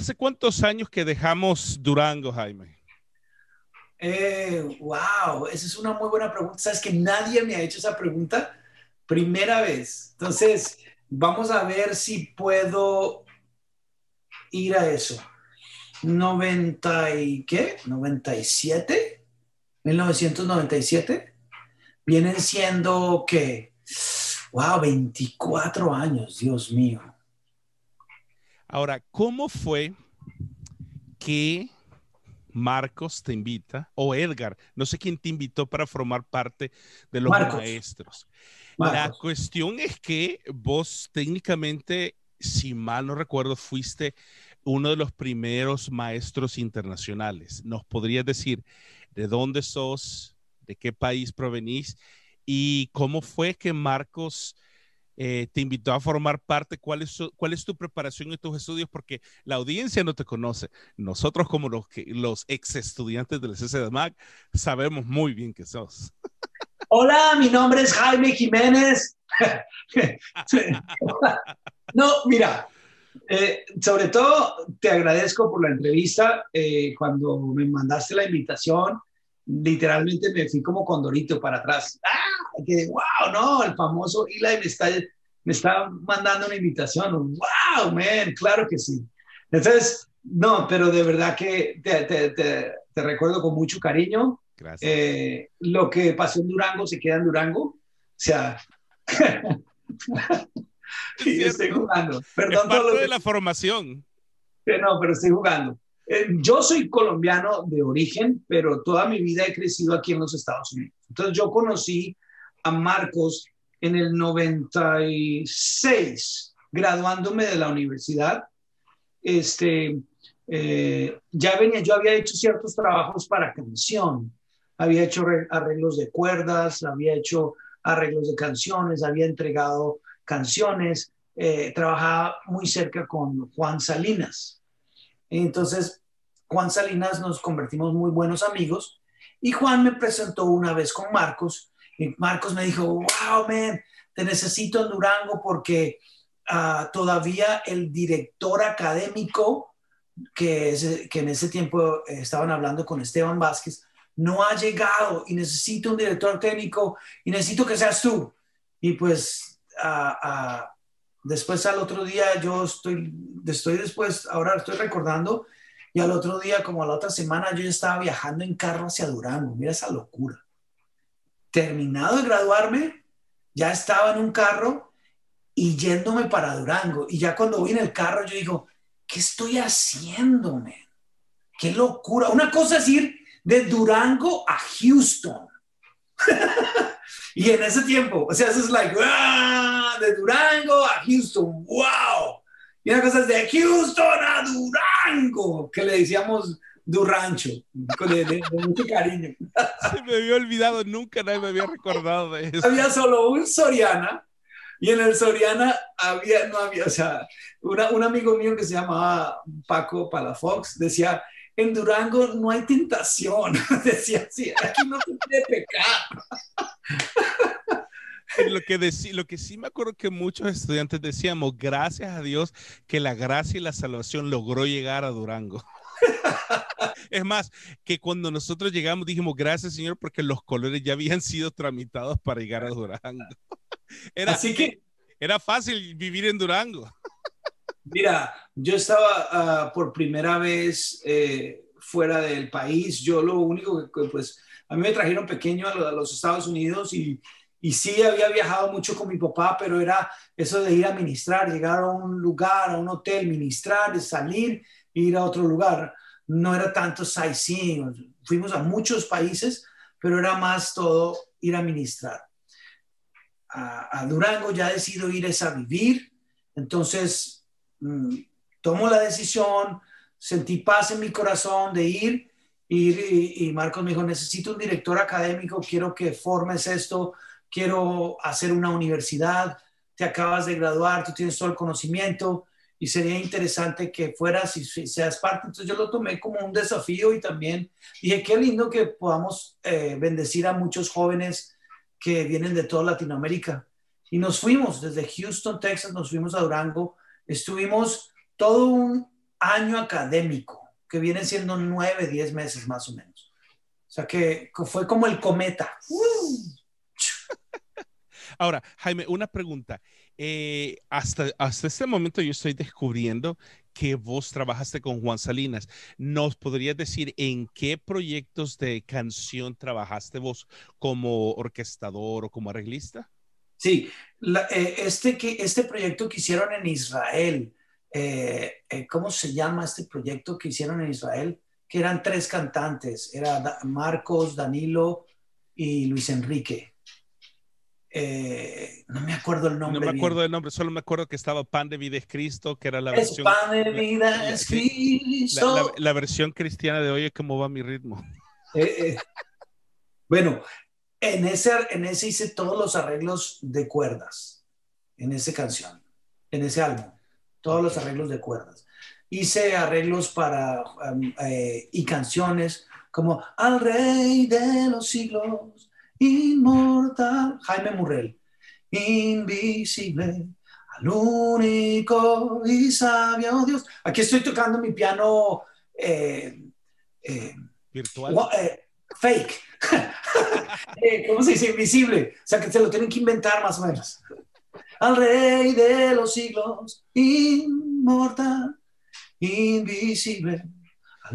¿cuánto, ¿hace cuántos años que dejamos Durango, Jaime? Eh, wow, esa es una muy buena pregunta. Sabes que nadie me ha hecho esa pregunta. Primera vez. Entonces, vamos a ver si puedo ir a eso. 90 y qué? 97, 1997. Vienen siendo que, wow, 24 años, Dios mío. Ahora, ¿cómo fue que Marcos te invita o Edgar, no sé quién te invitó para formar parte de los maestros? La cuestión es que vos técnicamente, si mal no recuerdo, fuiste uno de los primeros maestros internacionales. ¿Nos podrías decir de dónde sos, de qué país provenís y cómo fue que Marcos eh, te invitó a formar parte? ¿Cuál es, ¿Cuál es tu preparación en tus estudios? Porque la audiencia no te conoce. Nosotros como los, los ex estudiantes del CCDMAC sabemos muy bien que sos. Hola, mi nombre es Jaime Jiménez. no, mira, eh, sobre todo te agradezco por la entrevista. Eh, cuando me mandaste la invitación, literalmente me fui como condorito para atrás. ¡Ah! Que, ¡Wow! No, el famoso Eli me está, me está mandando una invitación. ¡Wow, man! Claro que sí. Entonces, no, pero de verdad que te, te, te, te recuerdo con mucho cariño. Gracias. Eh, lo que pasó en Durango se queda en Durango. O sea, sí, estoy jugando. Perdón es parte de la formación. No, pero estoy jugando. Eh, yo soy colombiano de origen, pero toda mi vida he crecido aquí en los Estados Unidos. Entonces yo conocí a Marcos en el 96, graduándome de la universidad. Este, eh, ya venía, yo había hecho ciertos trabajos para canción, había hecho arreglos de cuerdas, había hecho arreglos de canciones, había entregado canciones, eh, trabajaba muy cerca con Juan Salinas. Entonces, Juan Salinas nos convertimos muy buenos amigos y Juan me presentó una vez con Marcos y Marcos me dijo, wow, man, te necesito en Durango porque ah, todavía el director académico, que, que en ese tiempo estaban hablando con Esteban Vázquez, no ha llegado y necesito un director técnico y necesito que seas tú. Y pues después al otro día yo estoy, estoy después, ahora estoy recordando, y al otro día, como a la otra semana, yo ya estaba viajando en carro hacia Durango. Mira esa locura. Terminado de graduarme, ya estaba en un carro y yéndome para Durango. Y ya cuando voy en el carro, yo digo, ¿qué estoy haciéndome? ¡Qué locura! Una cosa es ir de Durango a Houston. y en ese tiempo, o sea, eso es like, ¡ah! de Durango a Houston, wow. Y una cosa es de Houston a Durango, que le decíamos Durancho, de, de, mucho cariño. Se me había olvidado, nunca nadie me había recordado de eso. Había solo un Soriana, y en el Soriana había, no había, o sea, un amigo mío que se llamaba Paco Palafox decía, en Durango no hay tentación. Decía así, aquí no se puede pecar. Lo que, lo que sí me acuerdo que muchos estudiantes decíamos, gracias a Dios que la gracia y la salvación logró llegar a Durango. Es más, que cuando nosotros llegamos dijimos, gracias Señor, porque los colores ya habían sido tramitados para llegar a Durango. Era, Así que era fácil vivir en Durango. Mira, yo estaba ah, por primera vez eh, fuera del país. Yo lo único que, pues, a mí me trajeron pequeño a, los Estados Unidos y, y sí había viajado mucho con mi papá, pero era eso de ir a ministrar, llegar a un lugar, a un hotel, ministrar, salir ir a otro lugar. No era tanto sightseeing. Fuimos a muchos países, pero era más todo ir a ministrar. A, Durango ya decido ir es a vivir. Entonces, Mm, tomo la decisión, sentí paz en mi corazón de ir, y, Marcos me dijo, necesito un director académico, quiero que formes esto, quiero hacer una universidad, te acabas de graduar, tú tienes todo el conocimiento y sería interesante que fueras y seas parte. Entonces yo lo tomé como un desafío y también dije, qué lindo que podamos eh, bendecir a muchos jóvenes que vienen de toda Latinoamérica. Y nos fuimos desde Houston, Texas, nos fuimos a Durango Estuvimos todo un año académico, que viene siendo nueve, diez meses más o menos. O sea que fue como el cometa. Ahora, Jaime, una pregunta. Eh, hasta, hasta este momento yo estoy descubriendo que vos trabajaste con Juan Salinas. ¿Nos podrías decir en qué proyectos de canción trabajaste vos como orquestador o como arreglista? Sí, eh, este, que, este proyecto que hicieron en Israel, eh, ¿cómo se llama este proyecto que hicieron en Israel? Que eran tres cantantes, era Marcos, Danilo y Luis Enrique. Eh, no me acuerdo el nombre. No me acuerdo del nombre, solo me acuerdo que estaba Pan de Vida es Cristo, que era la versión. Pan de Vida es Cristo. La, versión cristiana de hoy es como va mi ritmo. Eh, eh, bueno, en ese, en ese hice todos los arreglos de cuerdas, en esa canción, en ese álbum, todos los arreglos de cuerdas. Hice arreglos para um, y canciones como Al Rey de los siglos inmortal, Jaime Murrell, invisible, al único y sabio Dios. Aquí estoy tocando mi piano eh, eh, virtual. Eh, fake. ¿Cómo se dice? Invisible. O sea que se lo tienen que inventar más o menos. Al rey de los siglos, inmortal, invisible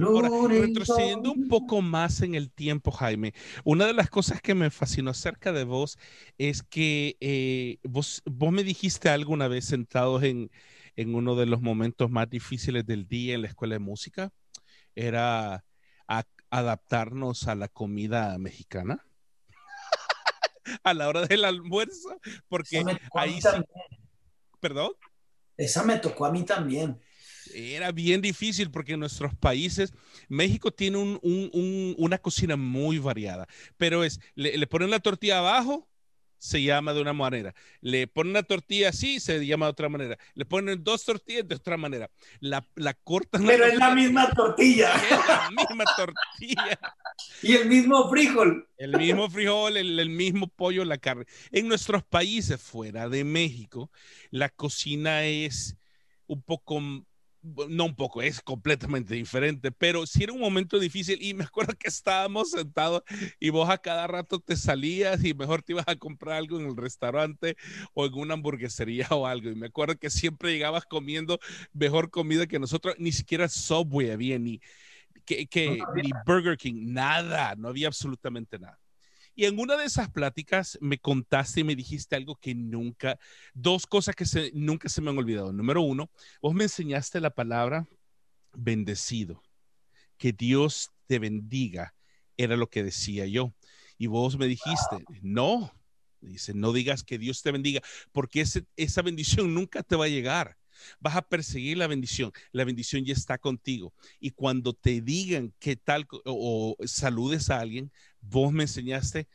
Ahora, retrocediendo un poco más en el tiempo, Jaime, una de las cosas que me fascinó acerca de vos es que eh, vos, vos me dijiste alguna vez sentados en, en uno de los momentos más difíciles del día en la escuela de música, era adaptarnos a la comida mexicana a la hora del almuerzo, porque ahí sí, perdón. Esa me tocó a mí también era bien difícil porque en nuestros países, México tiene una cocina muy variada, pero es, le, ponen la tortilla abajo, se llama de una manera. Le ponen la tortilla así, se llama de otra manera. Le ponen dos tortillas de otra manera. La, la cortan. Pero es la misma tortilla. Es la misma tortilla. y el mismo frijol. El mismo frijol, el, el, mismo pollo, la carne. En nuestros países fuera de México, la cocina es un poco no un poco, es completamente diferente, pero sí era un momento difícil y me acuerdo que estábamos sentados y vos a cada rato te salías y mejor te ibas a comprar algo en el restaurante o en una hamburguesería o algo. Y me acuerdo que siempre llegabas comiendo mejor comida que nosotros, ni siquiera Subway había, ni, que, que, ni Burger King, nada, no había absolutamente nada. Y en una de esas pláticas me contaste y me dijiste algo que nunca, dos cosas que nunca se me han olvidado. Número uno, vos me enseñaste la palabra bendecido, que Dios te bendiga, era lo que decía yo. Y vos me dijiste, no, dice, no digas que Dios te bendiga, porque esa bendición nunca te va a llegar. Vas a perseguir la bendición. La bendición ya está contigo. Y cuando te digan qué tal o, saludes a alguien, vos me enseñaste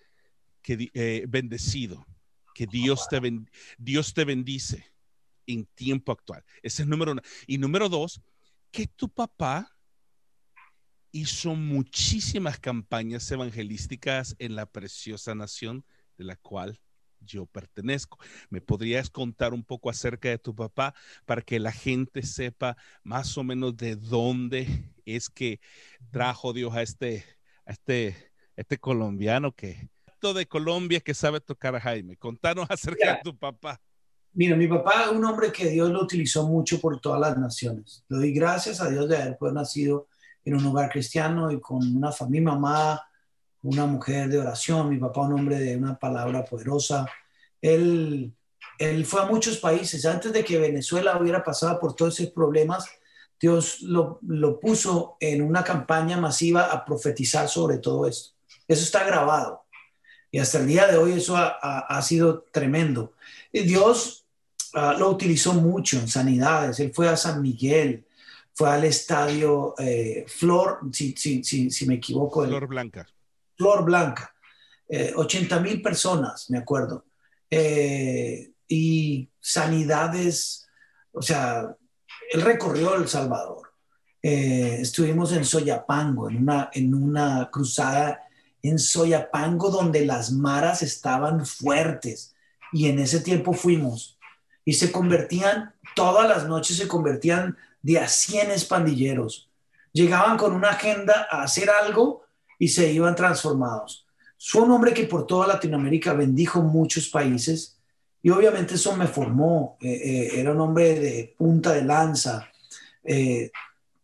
que eh, bendecido, que Dios te, Dios te bendice en tiempo actual. Ese es número uno. Y número dos, que tu papá hizo muchísimas campañas evangelísticas en la preciosa nación de la cual yo pertenezco. ¿Me podrías contar un poco acerca de tu papá para que la gente sepa más o menos de dónde es que trajo Dios a este, a este, este colombiano que de Colombia que sabe tocar a Jaime? Contanos acerca de tu papá. Mira, mi papá es un hombre que Dios lo utilizó mucho por todas las naciones. Le doy gracias a Dios de haber pues, nacido en un hogar cristiano y con una familia, mamá una mujer de oración, mi papá un hombre de una palabra poderosa. Él, él fue a muchos países. Antes de que Venezuela hubiera pasado por todos esos problemas, Dios lo, lo puso en una campaña masiva a profetizar sobre todo esto. Eso está grabado. Y hasta el día de hoy eso ha, ha, sido tremendo. Y Dios uh, lo utilizó mucho en sanidades. Él fue a San Miguel, fue al estadio eh, Flor, si, si, si, si, me equivoco. Flor Blanca. Flor Blanca, 80 eh, mil personas, me acuerdo, eh, y sanidades, o sea, él recorrió El Salvador. Estuvimos en Soyapango, en una, en una cruzada en Soyapango donde las maras estaban fuertes y en ese tiempo fuimos y se convertían, todas las noches se convertían de a 100 pandilleros. Llegaban con una agenda a hacer algo y se iban transformados. Fue un hombre que por toda Latinoamérica bendijo muchos países y obviamente eso me formó. Eh, eh, era un hombre de punta de lanza. Eh,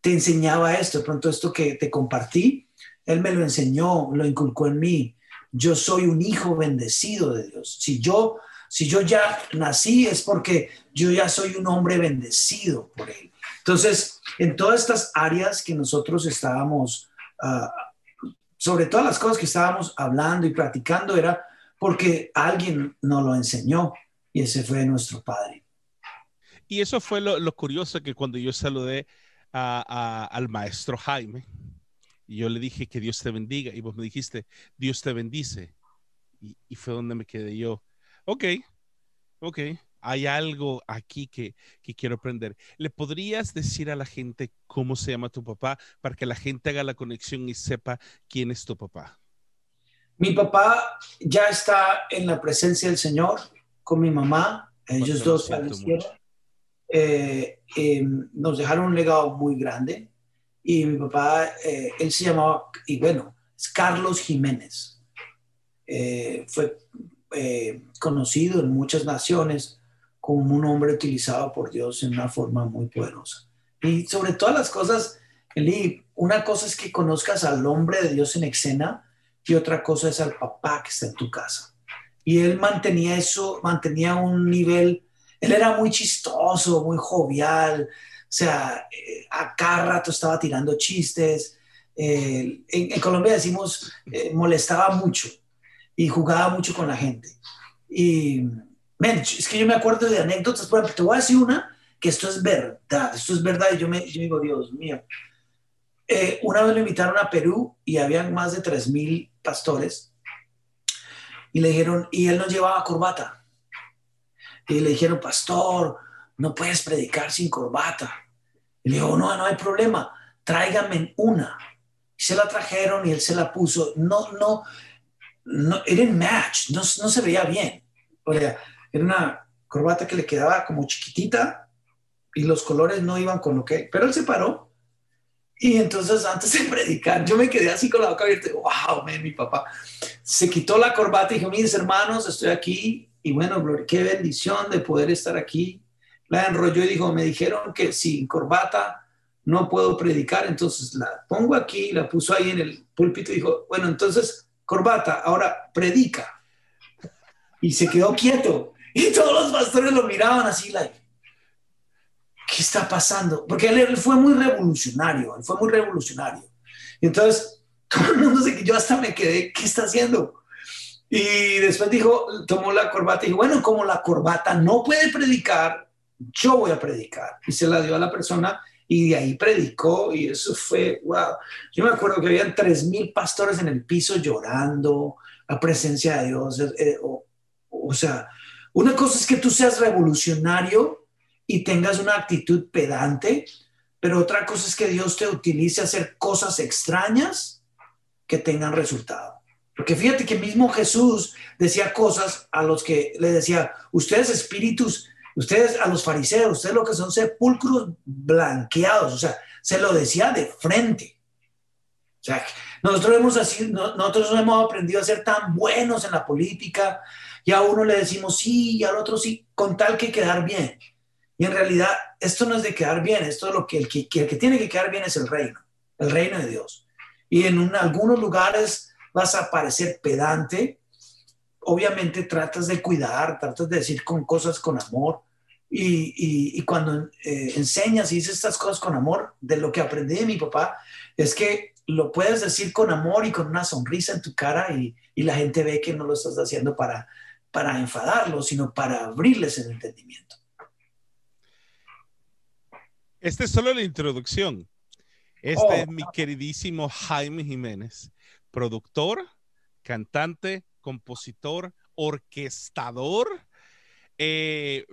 te enseñaba esto, de pronto esto que te compartí, él me lo enseñó, lo inculcó en mí. Yo soy un hijo bendecido de Dios. Si yo, si yo ya nací es porque yo ya soy un hombre bendecido por él. Entonces, en todas estas áreas que nosotros estábamos, uh, sobre todas las cosas que estábamos hablando y practicando, era porque alguien nos lo enseñó y ese fue nuestro Padre. Y eso fue lo, curioso que cuando yo saludé al maestro Jaime, y yo le dije que Dios te bendiga, y vos me dijiste, Dios te bendice. Y, fue donde me quedé yo, ok, ok, hay algo aquí que, que, quiero aprender. ¿Le podrías decir a la gente cómo se llama tu papá para que la gente haga la conexión y sepa quién es tu papá? Mi papá ya está en la presencia del Señor con mi mamá, ellos dos fallecieron. Eh, eh, nos dejaron un legado muy grande y mi papá, eh, él se llamaba, y bueno, Carlos Jiménez. fue conocido en muchas naciones como un hombre utilizado por Dios en una forma muy poderosa. Y sobre todas las cosas, Eli, una cosa es que conozcas al hombre de Dios en escena y otra cosa es al papá que está en tu casa y él mantenía eso, mantenía un nivel, él era muy chistoso, muy jovial, sea, eh, a cada rato estaba tirando chistes. en, Colombia decimos, eh, molestaba mucho y jugaba mucho con la gente. Y, es que yo me acuerdo de anécdotas, por ejemplo, te voy a decir una, que esto es verdad, esto es verdad, y yo me, digo, Dios mío. Eh, una vez lo invitaron a Perú y habían más de 3.000 pastores y le dijeron, y él no llevaba corbata. Y le dijeron, pastor, no puedes predicar sin corbata. Y le dijo, no, no hay problema, tráigame una. Y se la trajeron y él se la puso. No, no, no, era en match, no, no se veía bien. O sea, era una corbata que le quedaba como chiquitita y los colores no iban con lo que... Pero él se paró y entonces antes de predicar, yo me quedé así con la boca abierta, wow, man, mi papá se quitó la corbata y dijo, mis hermanos, estoy aquí y bueno, qué bendición de poder estar aquí. La enrolló y dijo, me dijeron que sin corbata no puedo predicar, entonces la pongo aquí, la puso ahí en el púlpito y dijo, bueno, entonces corbata, ahora predica. Y se quedó quieto. Y todos los pastores lo miraban así, like, ¿qué está pasando? Porque él, fue muy revolucionario, él fue muy revolucionario. Entonces, todo el mundo se yo hasta me quedé, ¿qué está haciendo? Y después dijo, tomó la corbata y dijo, bueno, como la corbata no puede predicar, yo voy a predicar. Y se la dio a la persona y de ahí predicó y eso fue, wow. Yo me acuerdo que habían tres mil pastores en el piso llorando, la presencia de Dios. Eh, o sea, una cosa es que tú seas revolucionario y tengas una actitud pedante, pero otra cosa es que Dios te utilice a hacer cosas extrañas que tengan resultado. Porque fíjate que mismo Jesús decía cosas a los que le decía, ustedes espíritus, ustedes a los fariseos, ustedes lo que son sepulcros blanqueados, o sea, se lo decía de frente. O sea, nosotros hemos, así, nosotros hemos aprendido a ser tan buenos en la política y a uno le decimos sí y al otro sí, con tal que quedar bien. Y en realidad esto no es de quedar bien, esto es lo que el que, el que tiene que quedar bien es el reino, el reino de Dios. Y en algunos lugares vas a parecer pedante, obviamente tratas de cuidar, tratas de decir con cosas con amor. Y, y, cuando eh, enseñas y dices estas cosas con amor, de lo que aprendí de mi papá, es que lo puedes decir con amor y con una sonrisa en tu cara y, y la gente ve que no lo estás haciendo para, para enfadarlo, sino para abrirles el entendimiento. Esta es solo la introducción. Este es mi queridísimo Jaime Jiménez, productor, cantante, compositor, orquestador, eh,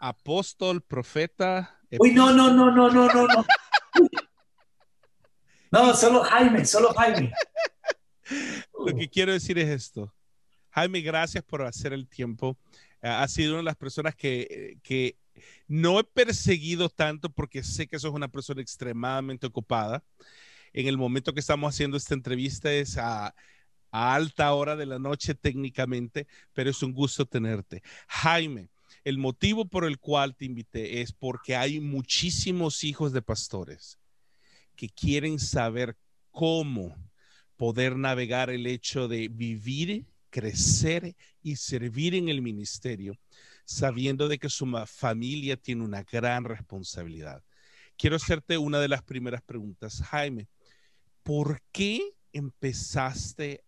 apóstol, profeta. Uy, no, no, no, no, no, no, no. No, solo Jaime, solo Jaime. Lo que quiero decir es esto. Jaime, gracias por hacer el tiempo. Ha sido una de las personas que, que no he perseguido tanto porque sé que sos una persona extremadamente ocupada. En el momento que estamos haciendo esta entrevista es a, a alta hora de la noche técnicamente, pero es un gusto tenerte. Jaime, el motivo por el cual te invité es porque hay muchísimos hijos de pastores que quieren saber cómo poder navegar el hecho de vivir, crecer y servir en el ministerio, sabiendo de que su familia tiene una gran responsabilidad. Quiero hacerte una de las primeras preguntas, Jaime. ¿Por qué empezaste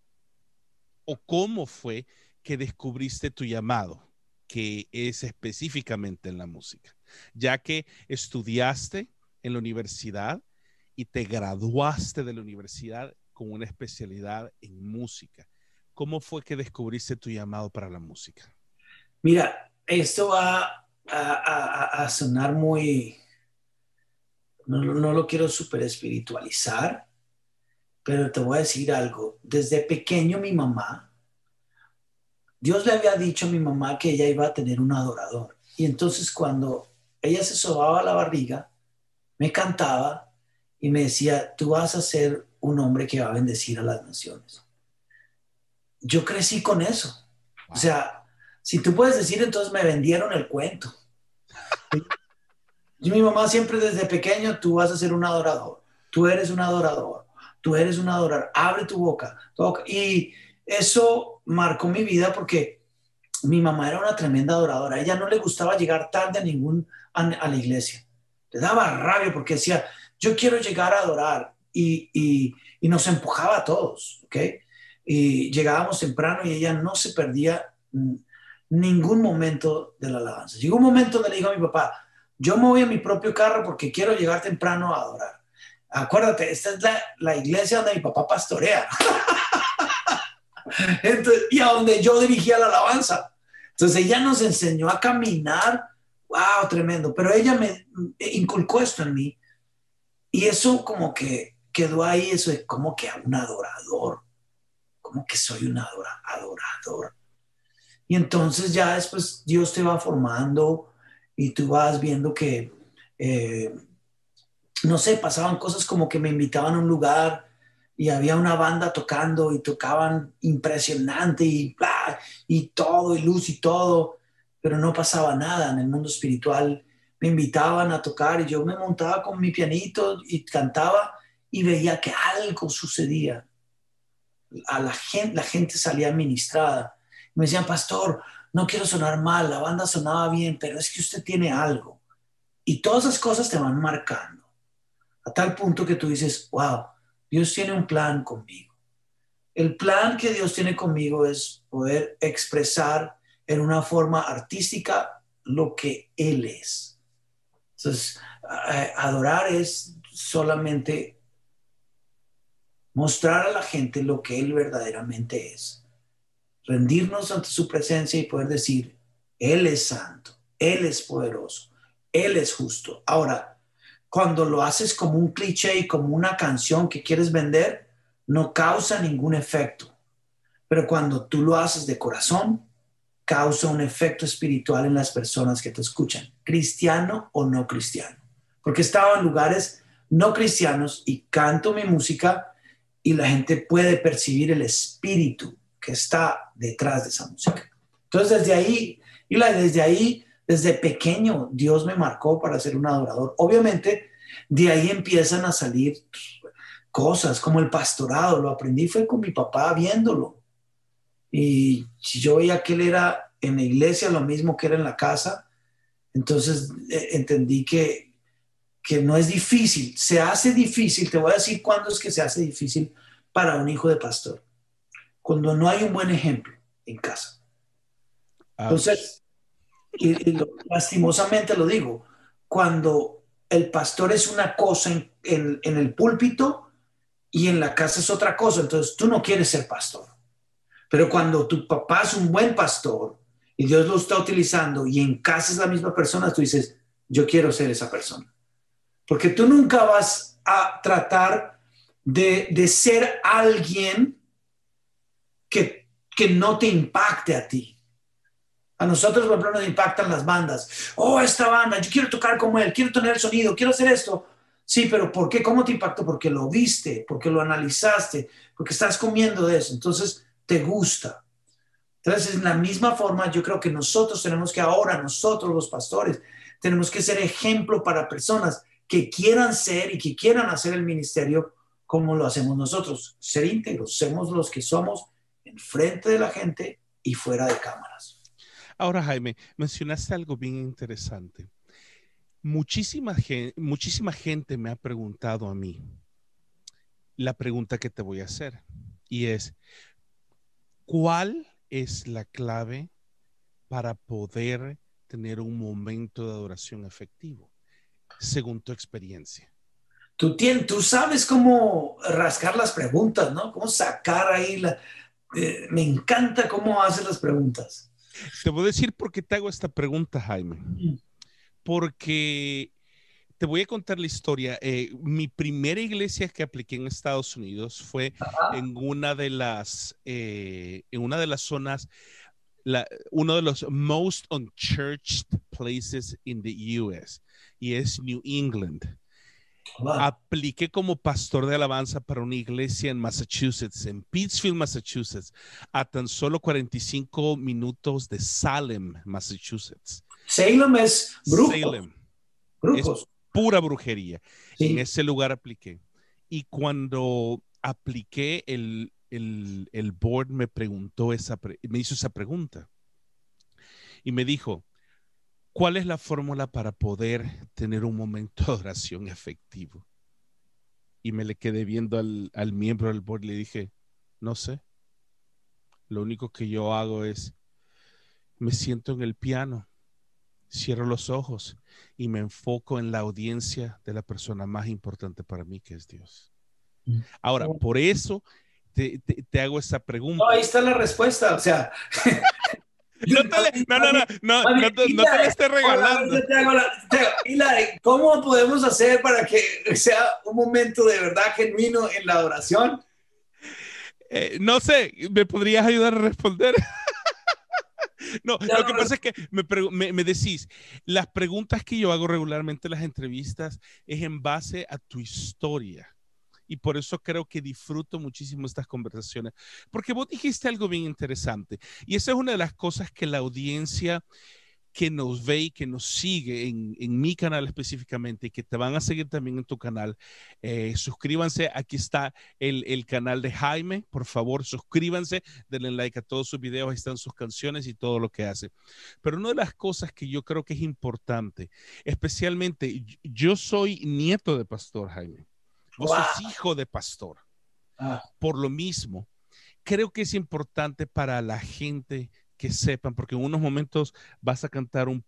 o cómo fue que descubriste tu llamado, que es específicamente en la música? Ya que estudiaste en la universidad y te graduaste de la universidad con una especialidad en música. ¿Cómo fue que descubriste tu llamado para la música? Mira, esto va a, sonar muy, no, no lo quiero súper espiritualizar, pero te voy a decir algo. Desde pequeño mi mamá, Dios le había dicho a mi mamá que ella iba a tener un adorador. Y entonces cuando ella se sobaba la barriga, me cantaba y me decía, tú vas a ser un hombre que va a bendecir a las naciones. Yo crecí con eso. O sea, si tú puedes decir, entonces me vendieron el cuento. Y mi mamá siempre desde pequeño, tú vas a ser un adorador, tú eres un adorador, tú eres un adorador, abre tu boca. Toca. Y eso marcó mi vida porque mi mamá era una tremenda adoradora. A ella no le gustaba llegar tarde a ningún a, la iglesia. Le daba rabia porque decía, yo quiero llegar a adorar y, y, y nos empujaba a todos, ¿ok? Y llegábamos temprano y ella no se perdía ningún momento de la alabanza. Llegó un momento donde le dijo a mi papá, yo me voy a mi propio carro porque quiero llegar temprano a adorar. Acuérdate, esta es la, la iglesia donde mi papá pastorea. Entonces, y a donde yo dirigía la alabanza. Entonces ella nos enseñó a caminar, wow, tremendo, pero ella me inculcó esto en mí y eso como que quedó ahí, eso de como que un adorador, como que soy un adorador. Y entonces ya después Dios te va formando y tú vas viendo que, eh, no sé, pasaban cosas como que me invitaban a un lugar y había una banda tocando y tocaban impresionante y, y todo, y luz y todo, pero no pasaba nada en el mundo espiritual. Me invitaban a tocar y yo me montaba con mi pianito y cantaba y veía que algo sucedía. A la gente, la gente salía ministrada. Me decían, pastor, no quiero sonar mal, la banda sonaba bien, pero es que usted tiene algo. Y todas esas cosas te van marcando. A tal punto que tú dices, wow, Dios tiene un plan conmigo. El plan que Dios tiene conmigo es poder expresar en una forma artística lo que Él es. Entonces, adorar es solamente mostrar a la gente lo que Él verdaderamente es. Rendirnos ante su presencia y poder decir, Él es santo, Él es poderoso, Él es justo. Ahora, cuando lo haces como un cliché y como una canción que quieres vender, no causa ningún efecto. Pero cuando tú lo haces de corazón, causa un efecto espiritual en las personas que te escuchan, cristiano o no cristiano. Porque estaba en lugares no cristianos y canto mi música y la gente puede percibir el espíritu que está detrás de esa música. Entonces desde ahí, y desde ahí desde pequeño Dios me marcó para ser un adorador. Obviamente, de ahí empiezan a salir cosas como el pastorado. Lo aprendí fue con mi papá viéndolo. Y yo veía que él era en la iglesia lo mismo que era en la casa, entonces eh, entendí que, que no es difícil. Se hace difícil, te voy a decir cuándo es que se hace difícil para un hijo de pastor. Cuando no hay un buen ejemplo en casa. Entonces, y, lastimosamente lo digo, cuando el pastor es una cosa en, el púlpito y en la casa es otra cosa, entonces tú no quieres ser pastor. Pero cuando tu papá es un buen pastor y Dios lo está utilizando y en casa es la misma persona, tú dices, yo quiero ser esa persona. Porque tú nunca vas a tratar de, ser alguien que no te impacte a ti A nosotros, por ejemplo, nos impactan las bandas. Oh, esta banda, yo quiero tocar como él, quiero tener el sonido, quiero hacer esto. Sí, pero ¿por qué? ¿Cómo te impactó? Porque lo viste, porque lo analizaste, porque estás comiendo de eso. Entonces, te gusta. Entonces, en la misma forma, yo creo que nosotros tenemos que ahora, nosotros los pastores, tenemos que ser ejemplo para personas que quieran ser y que quieran hacer el ministerio como lo hacemos nosotros, ser íntegros, somos los que somos enfrente de la gente y fuera de cámaras. Ahora, Jaime, mencionaste algo bien interesante. Muchísima gente, me ha preguntado a mí la pregunta que te voy a hacer y es, ¿cuál es la clave para poder tener un momento de adoración efectivo, según tu experiencia? Tú sabes cómo rascar las preguntas, ¿no? Cómo sacar ahí la... Eh, me encanta cómo haces las preguntas. Te voy a decir por qué te hago esta pregunta, Jaime. Porque te voy a contar la historia. Eh, mi primera iglesia que apliqué en Estados Unidos fue en una de las, eh, en una de las zonas, uno de los most unchurched places in the U.S. y es New England. Apliqué como pastor de alabanza para una iglesia en Massachusetts, en Pittsfield, Massachusetts, a tan solo 45 minutos de Salem, Massachusetts. Salem es Salem. Es pura brujería. En ese lugar apliqué. Y cuando apliqué, el, el, board me preguntó esa, me hizo esa pregunta. Y me dijo, ¿Cuál es la fórmula para poder tener un momento de oración efectivo? Y me le quedé viendo al, miembro del board y le dije, no sé. Lo único que yo hago es, me siento en el piano, cierro los ojos y me enfoco en la audiencia de la persona más importante para mí, que es Dios. Mm. Ahora, por eso te, hago esa pregunta. ahí está la respuesta. O sea, No, no, no, no, no, te lo esté regalando. ¿cómo podemos hacer para que sea un momento de verdad genuino en la oración? Eh, no sé, ¿me podrías ayudar a responder? no, lo que pasa es que me, me, me, decís, las preguntas que yo hago regularmente en las entrevistas es en base a tu historia y por eso creo que disfruto muchísimo estas conversaciones, porque vos dijiste algo bien interesante y esa es una de las cosas que la audiencia que nos ve y que nos sigue en, en, mi canal específicamente y que te van a seguir también en tu canal, eh, suscríbanse. Aquí está el, el, canal de Jaime. Por favor, suscríbanse, denle like a todos sus videos. Ahí están sus canciones y todo lo que hace. Pero una de las cosas que yo creo que es importante, especialmente yo soy nieto de pastor Jaime. Vos sos hijo de pastor. Ah. Por lo mismo, creo que es importante para la gente que sepan, porque en unos momentos vas a cantar un,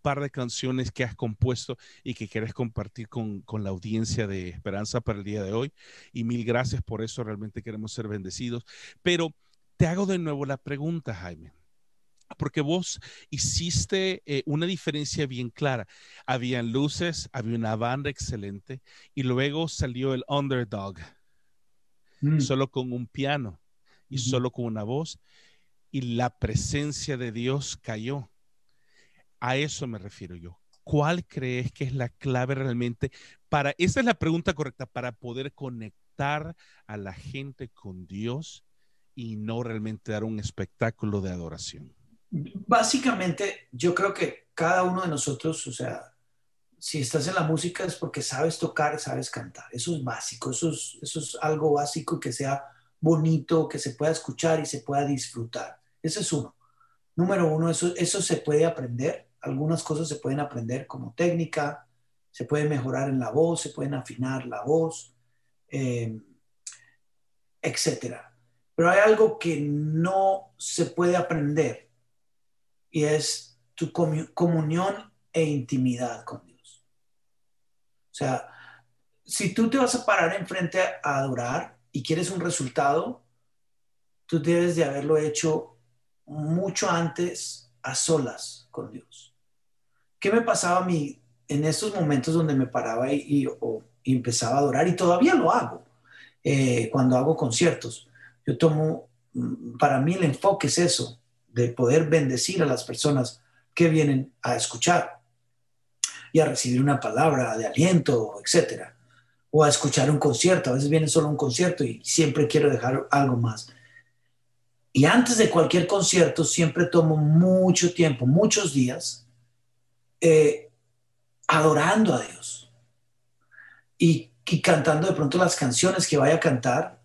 par de canciones que has compuesto y que quieres compartir con, con, la audiencia de Esperanza para el día de hoy. Y mil gracias por eso, realmente queremos ser bendecidos. Pero te hago de nuevo la pregunta, Jaime porque vos hiciste eh, una diferencia bien clara. Habían luces, había una banda excelente y luego salió el underdog, mm. solo con un piano y solo con una voz y la presencia de Dios cayó. A eso me refiero yo. ¿Cuál crees que es la clave realmente para, esa es la pregunta correcta, para poder conectar a la gente con Dios y no realmente dar un espectáculo de adoración? Básicamente, yo creo que cada uno de nosotros, o sea, si estás en la música es porque sabes tocar, sabes cantar. Eso es básico, eso es, eso es algo básico que sea bonito, que se pueda escuchar y se pueda disfrutar. Ese es uno. Número uno, eso, eso se puede aprender. Algunas cosas se pueden aprender como técnica, se puede mejorar en la voz, se pueden afinar la voz, eh, etcétera. Pero hay algo que no se puede aprender y es tu comunión e intimidad con Dios. O sea, si tú te vas a parar enfrente a adorar y quieres un resultado, tú debes de haberlo hecho mucho antes a solas con Dios. ¿Qué me pasaba a mí en estos momentos donde me paraba y, empezaba a adorar? Y todavía lo hago eh, cuando hago conciertos. Yo tomo, mm, para mí el enfoque es eso, de poder bendecir a las personas que vienen a escuchar y a recibir una palabra de aliento, etcétera, o a escuchar un concierto. A veces viene solo un concierto y siempre quiero dejar algo más. Y antes de cualquier concierto siempre tomo mucho tiempo, muchos días, eh, adorando a Dios y, cantando de pronto las canciones que vaya a cantar.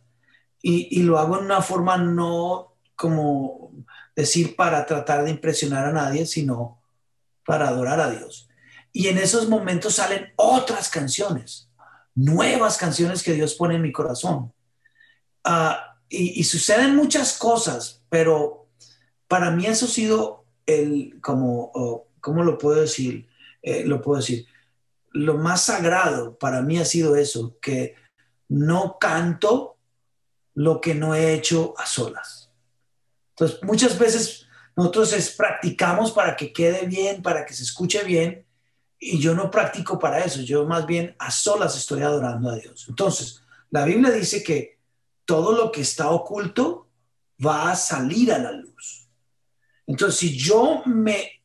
Y, y lo hago en una forma no como decir para tratar de impresionar a nadie, sino para adorar a Dios. Y en esos momentos salen otras canciones, nuevas canciones que Dios pone en mi corazón. Ah, y, suceden muchas cosas, pero para mí eso ha sido el, como, ¿cómo lo puedo decir? Eh, lo puedo decir. Lo más sagrado para mí ha sido eso, que no canto lo que no he hecho a solas. Entonces, muchas veces nosotros es, practicamos para que quede bien, para que se escuche bien, y yo no practico para eso, yo más bien a solas estoy adorando a Dios. Entonces, la Biblia dice que todo lo que está oculto va a salir a la luz. Entonces, si yo me,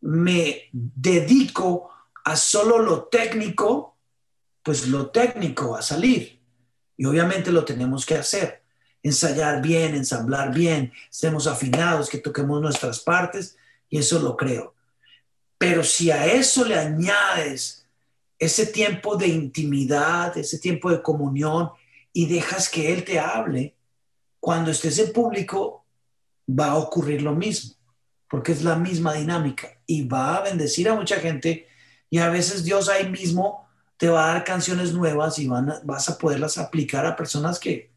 me dedico a solo lo técnico, pues lo técnico va a salir. Y obviamente lo tenemos que hacer. Ensayar bien, ensamblar bien, estemos afinados, que toquemos nuestras partes, y eso lo creo. Pero si a eso le añades ese tiempo de intimidad, ese tiempo de comunión y dejas que Él te hable, cuando estés en público va a ocurrir lo mismo, porque es la misma dinámica y va a bendecir a mucha gente y a veces Dios ahí mismo te va a dar canciones nuevas y van vas a poderlas aplicar a personas que,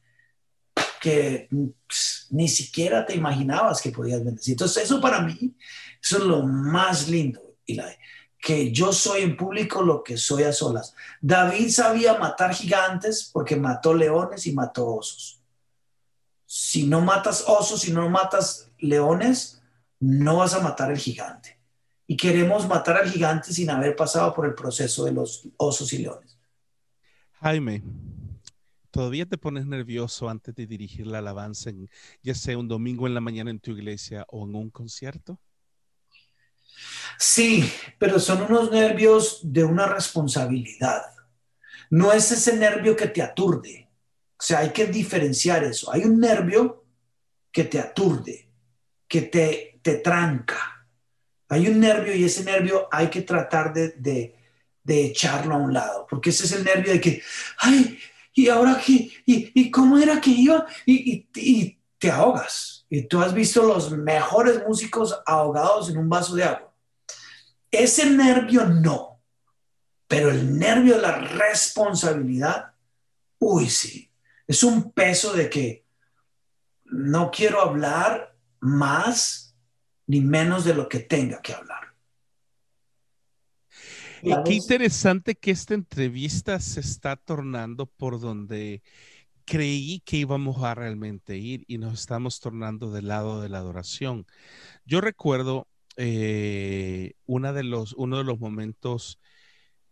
que pues, ni siquiera te imaginabas que podías bendecir. Entonces eso para mí, eso es lo más lindo que yo soy en público lo que soy a solas. David sabía matar gigantes porque mató leones y mató osos. Si no matas osos, si no matas leones, no vas a matar el gigante. Y queremos matar al gigante sin haber pasado por el proceso de los osos y leones. Jaime, ¿todavía te pones nervioso antes de dirigir la alabanza, ya sea un domingo en la mañana en tu iglesia o en un concierto? Sí, pero son unos nervios de una responsabilidad. No es ese nervio que te aturde. O sea, hay que diferenciar eso. Hay un nervio que te aturde, que te, te tranca. Hay un nervio y ese nervio hay que tratar de, de, echarlo a un lado, porque ese es el nervio de que, ay, y ahora qué, y, cómo era que iba, y, y te ahogas. Y tú has visto los mejores músicos ahogados en un vaso de agua. Ese nervio no, pero el nervio de la responsabilidad, uy, sí, es un peso de que no quiero hablar más ni menos de lo que tenga que hablar. Y qué interesante que esta entrevista se está tornando por donde creí que íbamos a realmente ir y nos estamos tornando del lado de la adoración. Yo recuerdo eh, una de los, uno de los momentos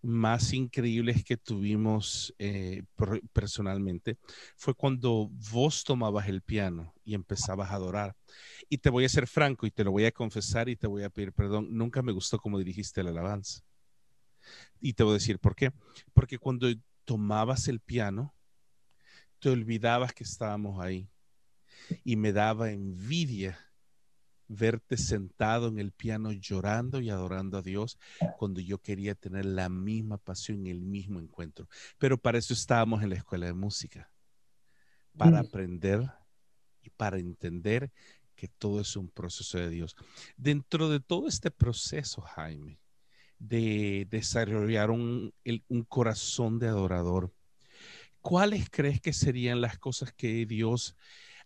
más increíbles que tuvimos eh, personalmente fue cuando vos tomabas el piano y empezabas a adorar. Y te voy a ser franco y te lo voy a confesar y te voy a pedir perdón. Nunca me gustó cómo dirigiste la alabanza. Y te voy a decir por qué. Porque cuando tomabas el piano, te olvidabas que estábamos ahí. Y me daba envidia verte sentado en el piano llorando y adorando a Dios cuando yo quería tener la misma pasión, el mismo encuentro. Pero para eso estábamos en la escuela de música, para mm. aprender y para entender que todo es un proceso de Dios. Dentro de todo este proceso, Jaime, de desarrollar un, un corazón de adorador, ¿cuáles crees que serían las cosas que Dios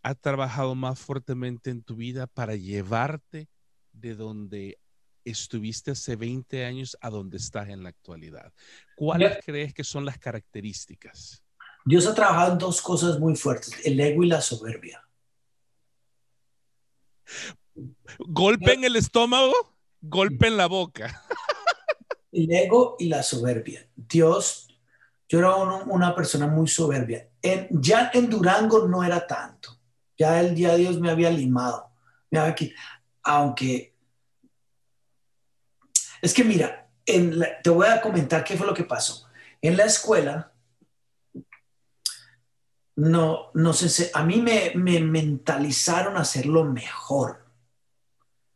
ha trabajado más fuertemente en tu vida para llevarte de donde estuviste hace 20 años a donde estás en la actualidad? ¿Cuáles crees que son las características? Dios ha trabajado en dos cosas muy fuertes, el ego y la soberbia. Golpe en el estómago, golpe en la boca. El ego y la soberbia. Dios, yo era una persona muy soberbia. En, ya en Durango no era tanto ya el día Dios me había limado. aunque... Es que mira, te voy a comentar qué fue lo que pasó. En la escuela, no, no sé, a mí me, me mentalizaron a hacerlo mejor.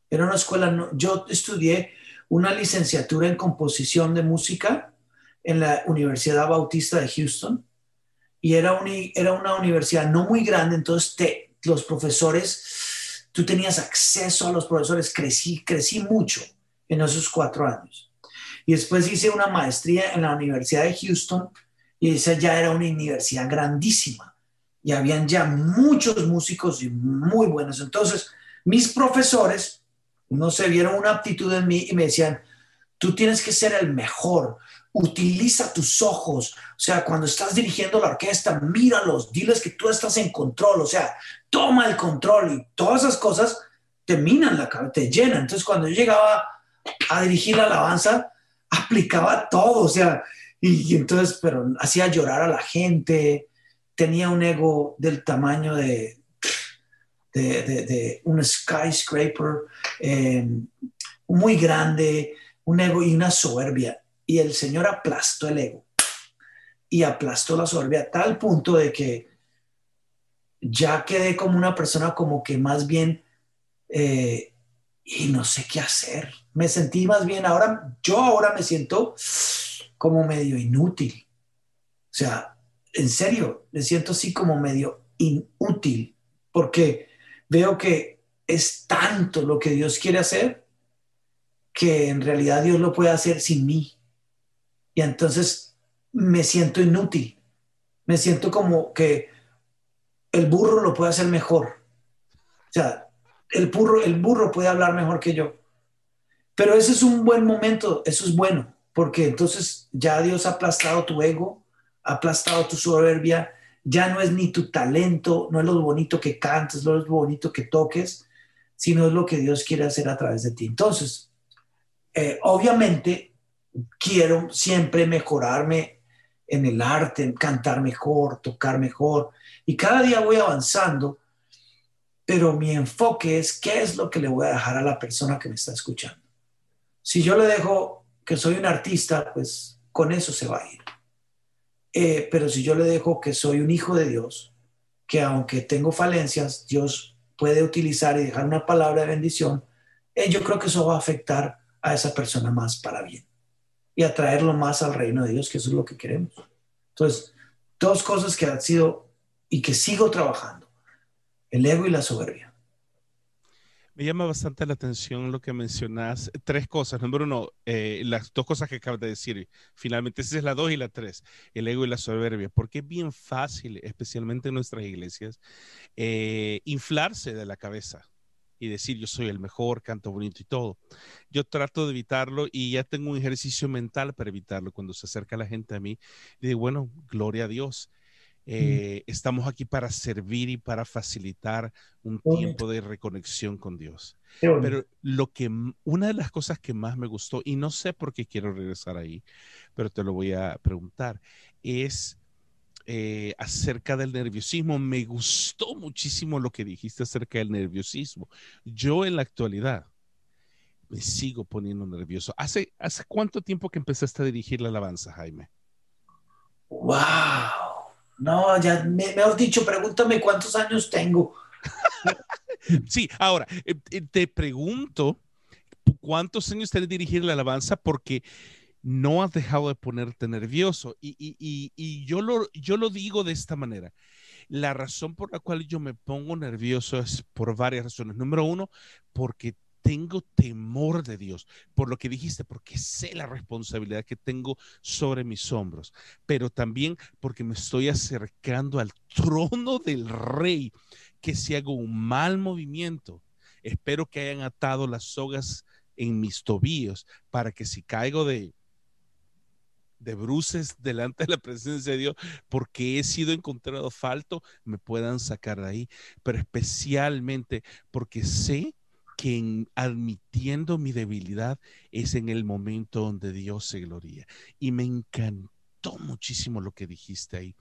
Era una escuela, yo estudié una licenciatura en composición de música en la Universidad Bautista de Houston y era, era una universidad no muy grande, entonces te, los profesores, tú tenías acceso a los profesores, crecí, crecí mucho en esos cuatro años. Y después hice una maestría en la Universidad de Houston y esa ya era una universidad grandísima y habían ya muchos músicos y muy buenos. Entonces, mis profesores no se vieron una aptitud en mí y me decían, tú tienes que ser el mejor, utiliza tus ojos, o sea, cuando estás dirigiendo la orquesta, míralos, diles que tú estás en control, o sea, toma el control y todas esas cosas te minan la cabeza, te llenan. Entonces, cuando yo llegaba a dirigir la alabanza, aplicaba todo, o sea, y, entonces, pero hacía llorar a la gente, tenía un ego del tamaño de, de, un skyscraper eh, muy grande, un ego y una soberbia y el Señor aplastó el ego y aplastó la soberbia a tal punto de que ya quedé como una persona como que más bien, eh, y no sé qué hacer. Me sentí más bien, ahora, yo ahora me siento como medio inútil. O sea, en serio, me siento así como medio inútil, porque veo que es tanto lo que Dios quiere hacer que en realidad Dios lo puede hacer sin mí y entonces me siento inútil. Me siento como que el burro lo puede hacer mejor. O sea, el burro, el burro puede hablar mejor que yo. Pero ese es un buen momento, eso es bueno, porque entonces ya Dios ha aplastado tu ego, ha aplastado tu soberbia, ya no es ni tu talento, no es lo bonito que cantes, no es lo bonito que toques, sino es lo que Dios quiere hacer a través de ti. Entonces, eh, obviamente quiero siempre mejorarme en el arte, cantar mejor, tocar mejor. Y cada día voy avanzando, pero mi enfoque es qué es lo que le voy a dejar a la persona que me está escuchando. Si yo le dejo que soy un artista, pues con eso se va a ir. Eh, pero si yo le dejo que soy un hijo de Dios, que aunque tengo falencias, Dios puede utilizar y dejar una palabra de bendición, eh, yo creo que eso va a afectar a esa persona más para bien y atraerlo más al reino de Dios, que eso es lo que queremos. Entonces, dos cosas que han sido y que sigo trabajando, el ego y la soberbia. Me llama bastante la atención lo que mencionas. Tres cosas. Número uno, eh, las dos cosas que acabas de decir. Finalmente, esa es la dos y la tres, el ego y la soberbia. Porque es bien fácil, especialmente en nuestras iglesias, eh, inflarse de la cabeza y decir yo soy el mejor, canto bonito y todo. Yo trato de evitarlo y ya tengo un ejercicio mental para evitarlo. Cuando se acerca la gente a mí, digo, bueno, gloria a Dios. Eh, estamos aquí para servir y para facilitar un tiempo de reconexión con Dios. Pero lo que una de las cosas que más me gustó y no sé por qué quiero regresar ahí, pero te lo voy a preguntar, es eh, acerca del nerviosismo. Me gustó muchísimo lo que dijiste acerca del nerviosismo. Yo en la actualidad me sigo poniendo nervioso. ¿Hace, hace cuánto tiempo que empezaste a dirigir la alabanza, Jaime? ¡Wow! No, ya, me, mejor dicho, pregúntame cuántos años tengo. sí, ahora, eh, eh, te pregunto, ¿cuántos años tienes dirigir la alabanza? Porque no has dejado de ponerte nervioso. Y, yo, lo, yo lo digo de esta manera. La razón por la cual yo me pongo nervioso es por varias razones. Número uno, porque tengo temor de Dios, por lo que dijiste, porque sé la responsabilidad que tengo sobre mis hombros, pero también porque me estoy acercando al trono del rey, que si hago un mal movimiento, espero que hayan atado las sogas en mis tobillos para que si caigo de de bruces delante de la presencia de Dios porque he sido encontrado falto, me puedan sacar de ahí, pero especialmente porque sé que en, admitiendo mi debilidad es en el momento donde Dios se gloria. Y me encantó muchísimo lo que dijiste ahí.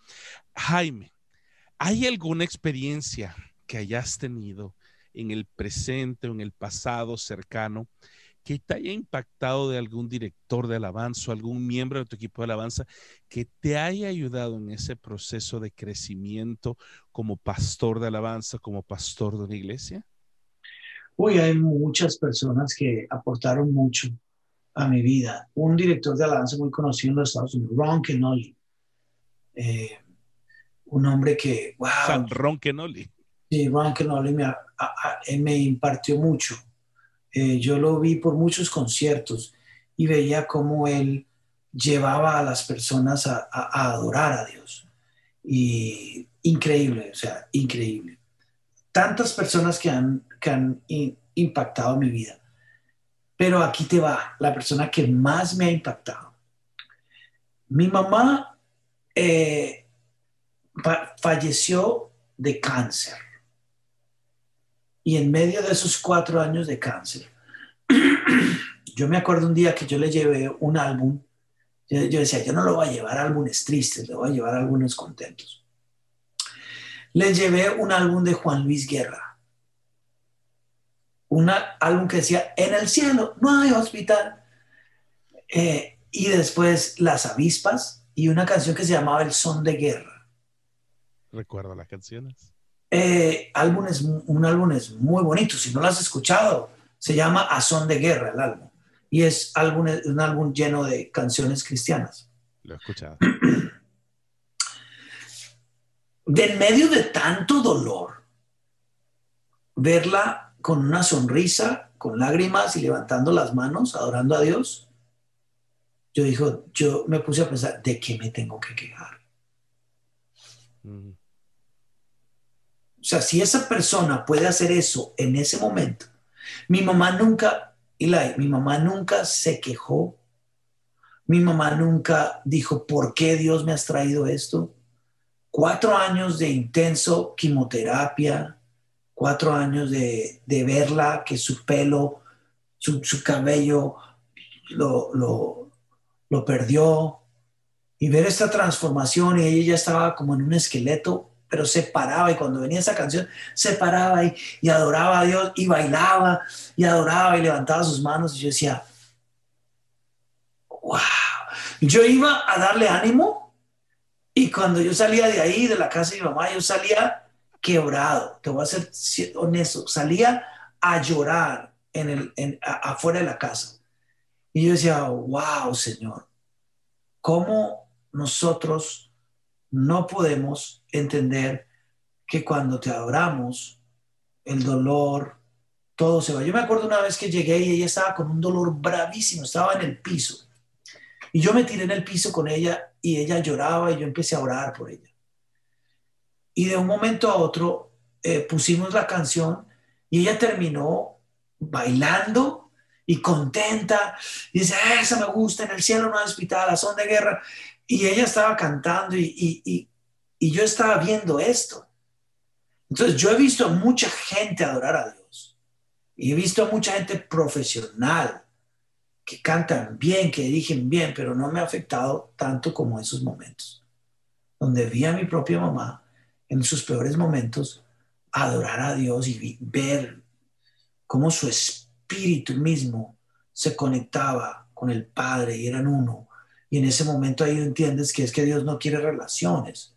Jaime, ¿hay alguna experiencia que hayas tenido en el presente o en el pasado cercano que te haya impactado de algún director de alabanza o algún miembro de tu equipo de alabanza que te haya ayudado en ese proceso de crecimiento como pastor de alabanza, como pastor de una iglesia? Uy, hay muchas personas que aportaron mucho a mi vida. Un director de alabanza muy conocido en los Estados Unidos, Ron Kenoli. Eh, un hombre que, wow. Ron Kenoli. Sí, Ron Kenoli me, me impartió mucho eh, yo lo vi por muchos conciertos y veía cómo él llevaba a las personas a, adorar a Dios. Y increíble, o sea, increíble. Tantas personas que han, que han impactado mi vida. Pero aquí te va, la persona que más me ha impactado. Mi mamá eh, falleció de cáncer y en medio de esos cuatro años de cáncer, yo me acuerdo un día que yo le llevé un álbum. Yo, decía, yo no lo voy a llevar álbumes tristes, le voy a llevar álbumes contentos. Le llevé un álbum de Juan Luis Guerra. Un álbum que decía, en el cielo no hay hospital. Eh, y después Las avispas y una canción que se llamaba El son de guerra. Recuerdo las canciones. Eh, álbumes, un álbum es muy bonito, si no lo has escuchado, se llama A Son de Guerra el álbum. Y es álbum, un álbum lleno de canciones cristianas. Lo he escuchado. En medio de tanto dolor, verla con una sonrisa, con lágrimas y levantando las manos, adorando a Dios, yo dijo, yo me puse a pensar, ¿de qué me tengo que quejar? O sea, si esa persona puede hacer eso en ese momento, mi mamá nunca, Eli, mi mamá nunca se quejó, mi mamá nunca dijo, ¿por qué Dios me has traído esto? Cuatro años de intenso quimioterapia, cuatro años de, verla, que su pelo, su, cabello lo, lo, lo perdió, y ver esta transformación y ella ya estaba como en un esqueleto pero se paraba y cuando venía esa canción se paraba y, y, adoraba a Dios y bailaba y adoraba y levantaba sus manos y yo decía, wow, yo iba a darle ánimo y cuando yo salía de ahí, de la casa de mi mamá, yo salía quebrado, te voy a ser honesto, salía a llorar en el, en, afuera de la casa. Y yo decía, wow, Señor, ¿cómo nosotros no podemos entender que cuando te adoramos, el dolor, todo se va. Yo me acuerdo una vez que llegué y ella estaba con un dolor bravísimo, estaba en el piso. Y yo me tiré en el piso con ella y ella lloraba y yo empecé a orar por ella. Y de un momento a otro eh, pusimos la canción y ella terminó bailando y contenta. Y dice, esa me gusta, en el cielo no hay hospital, a son de guerra. Y ella estaba cantando y, yo estaba viendo esto. Entonces yo he visto a mucha gente adorar a Dios. Y he visto a mucha gente profesional que cantan bien, que dirigen bien, pero no me ha afectado tanto como esos momentos. Donde vi a mi propia mamá en sus peores momentos adorar a Dios y ver cómo su espíritu mismo se conectaba con el Padre y eran uno y en ese momento ahí entiendes que es que Dios no quiere relaciones,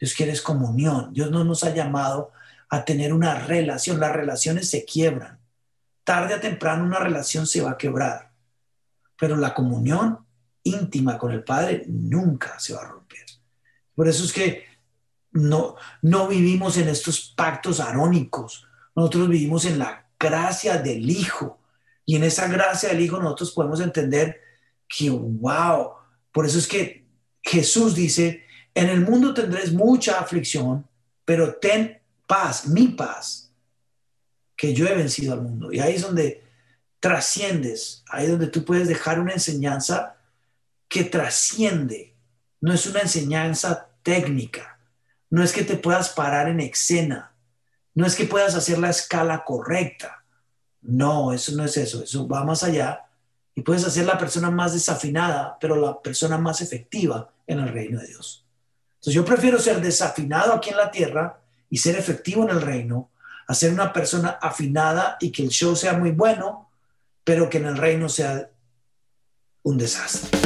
Dios quiere comunión. Dios no nos ha llamado a tener una relación, las relaciones se quiebran. Tarde o temprano una relación se va a quebrar, pero la comunión íntima con el Padre nunca se va a romper. Por eso es que no, no vivimos en estos pactos arónicos, nosotros vivimos en la gracia del Hijo. Y en esa gracia del Hijo nosotros podemos entender que, wow, por eso es que Jesús dice, en el mundo tendréis mucha aflicción, pero ten paz, mi paz, que yo he vencido al mundo. Y ahí es donde trasciendes, ahí donde tú puedes dejar una enseñanza que trasciende. No es una enseñanza técnica, no es que te puedas parar en escena, no es que puedas hacer la escala correcta. No, eso no es eso, eso va más allá y puedes hacer la persona más desafinada, pero la persona más efectiva en el reino de Dios. Entonces yo prefiero ser desafinado aquí en la tierra y ser efectivo en el reino a ser una persona afinada y que el show sea muy bueno, pero que en el reino sea un desastre.